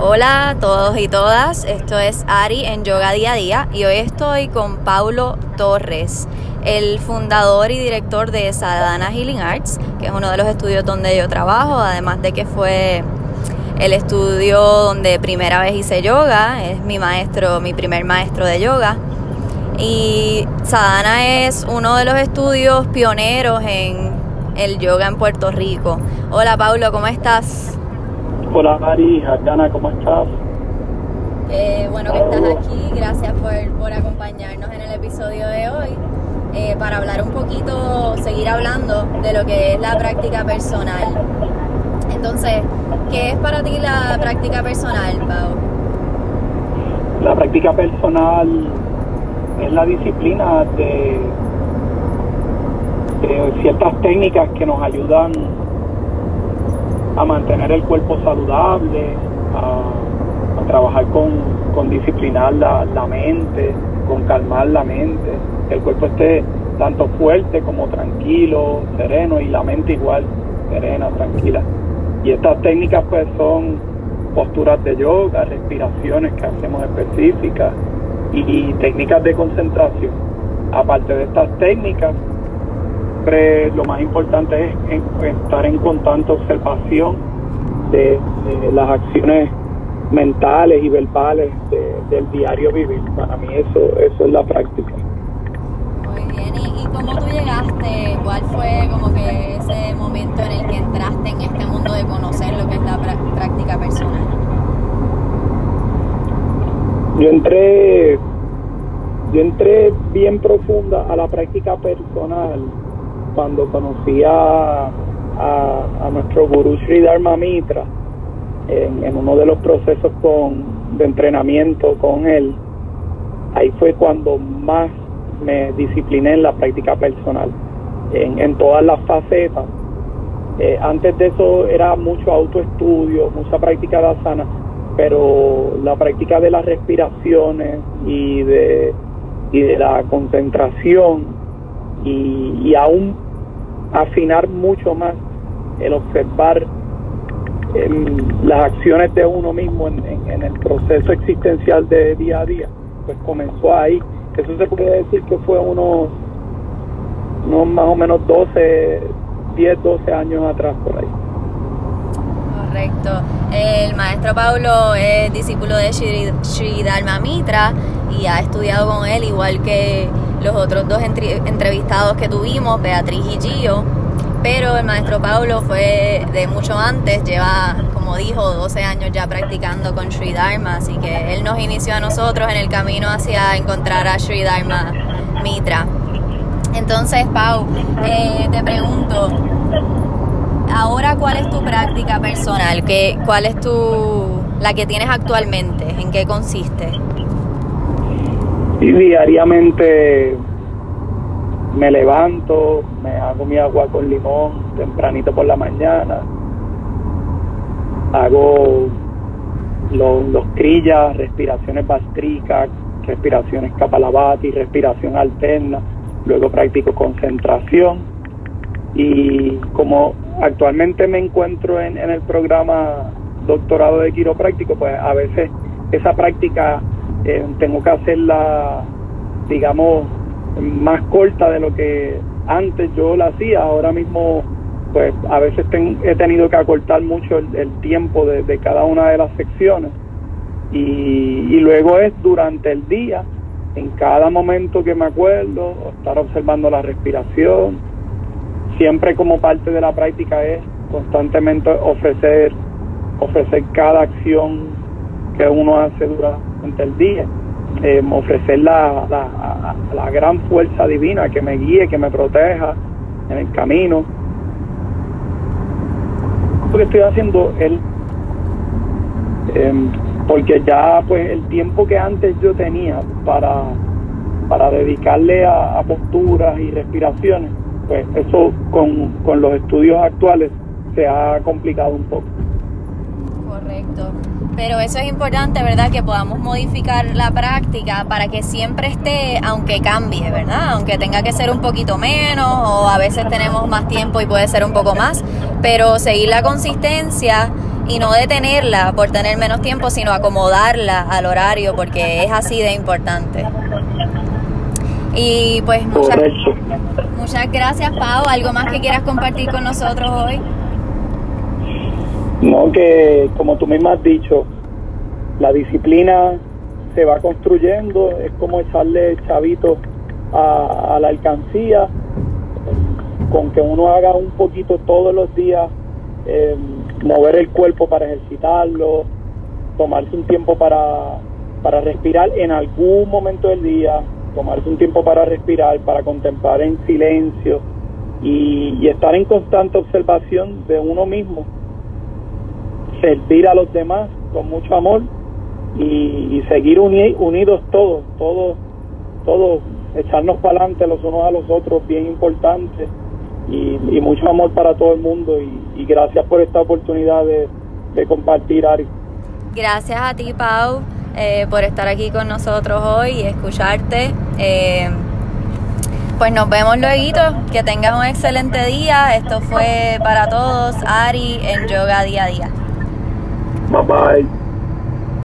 Hola a todos y todas, esto es Ari en Yoga Día a Día y hoy estoy con Paulo Torres, el fundador y director de Sadhana Healing Arts, que es uno de los estudios donde yo trabajo, además de que fue el estudio donde primera vez hice yoga, es mi maestro, mi primer maestro de yoga. Y Sadhana es uno de los estudios pioneros en el yoga en Puerto Rico. Hola Paulo, ¿cómo estás? Hola Mari, Jardana, ¿cómo estás? Eh, bueno que estás aquí, gracias por, por, acompañarnos en el episodio de hoy eh, para hablar un poquito, seguir hablando de lo que es la práctica personal. Entonces, ¿qué es para ti la práctica personal, Pau? La práctica personal es la disciplina de, de ciertas técnicas que nos ayudan a mantener el cuerpo saludable, a, trabajar con, disciplinar la, la, mente, con calmar la mente, que el cuerpo esté tanto fuerte como tranquilo, sereno y la mente igual, serena, tranquila. Y estas técnicas pues son posturas de yoga, respiraciones que hacemos específicas y técnicas de concentración. Aparte de estas técnicas, lo más importante es estar en constante observación de, las acciones mentales y verbales del diario vivir. Para mí eso, eso es la práctica. Muy bien, ¿Y, cómo tú llegaste? ¿Cuál fue como que ese momento en el que entraste en este mundo de conocer lo que es la práctica personal? Yo entré, yo entré bien profunda a la práctica personal cuando conocí a, a, nuestro gurú Sri Dharma Mitra en, uno de los procesos con, de entrenamiento con él, ahí fue cuando más me discipliné en la práctica personal, en, en todas las facetas. Eh, antes de eso era mucho autoestudio, mucha práctica de asana, pero la práctica de las respiraciones y de, y de la concentración y aún afinar mucho más el observar las acciones de uno mismo en, el proceso existencial de día a día, pues comenzó ahí. Eso se puede decir que fue unos, unos más o menos 12, 10, 12 años atrás por ahí. Correcto. El maestro Pablo es discípulo de Sri, Dharma Mitra y ha estudiado con él igual que los otros dos entrevistados que tuvimos, Beatriz y Gio, pero el maestro Pablo fue de mucho antes, lleva, como dijo, 12 años ya practicando con Sri Dharma, así que él nos inició a nosotros en el camino hacia encontrar a Sri Dharma Mitra. Entonces, Pau, eh, te pregunto, ahora cuál es tu práctica personal, ¿Qué, cuál es tu, la que tienes actualmente, en qué consiste? Y diariamente me levanto, me hago mi agua con limón tempranito por la mañana, hago los, los crillas, respiraciones bastricas, respiraciones kapalabhati, respiración alterna, luego practico concentración. Y como actualmente me encuentro en, en el programa doctorado de quiropráctico, pues a veces esa práctica eh, tengo que hacerla, digamos, más corta de lo que antes yo la hacía. Ahora mismo, pues a veces he tenido que acortar mucho el, tiempo de, cada una de las secciones. Y, y, luego es durante el día, en cada momento que me acuerdo, estar observando la respiración. Siempre como parte de la práctica es constantemente ofrecer, ofrecer cada acción que uno hace durante el día, eh, ofrecer la, la, gran fuerza divina que me guíe, que me proteja en el camino. Lo que estoy haciendo él, em, porque ya pues el tiempo que antes yo tenía para, para dedicarle a, a posturas y respiraciones, pues eso con, con los estudios actuales se ha complicado un poco. Correcto. Pero eso es importante, ¿verdad? Que podamos modificar la práctica para que siempre esté, aunque cambie, ¿verdad? Aunque tenga que ser un poquito menos o a veces tenemos más tiempo y puede ser un poco más, pero seguir la consistencia y no detenerla por tener menos tiempo, sino acomodarla al horario porque es así de importante. Y pues muchas, muchas gracias Pau, ¿algo más que quieras compartir con nosotros hoy? No, que como tú misma has dicho, la disciplina se va construyendo, es como echarle chavito a, la alcancía, con que uno haga un poquito todos los días, eh, mover el cuerpo para ejercitarlo, tomarse un tiempo para, para respirar en algún momento del día, tomarse un tiempo para respirar, para contemplar en silencio y, estar en constante observación de uno mismo, servir a los demás con mucho amor y, seguir unidos todos, todos, todos, echarnos para adelante los unos a los otros, bien importante y, mucho amor para todo el mundo y, gracias por esta oportunidad de, compartir, Ari. Gracias a ti, Pau, eh, por estar aquí con nosotros hoy y escucharte. Eh, pues nos vemos luego. Que tengas un excelente día. Esto fue para todos, Ari, en Yoga Día a Día. Bye-bye.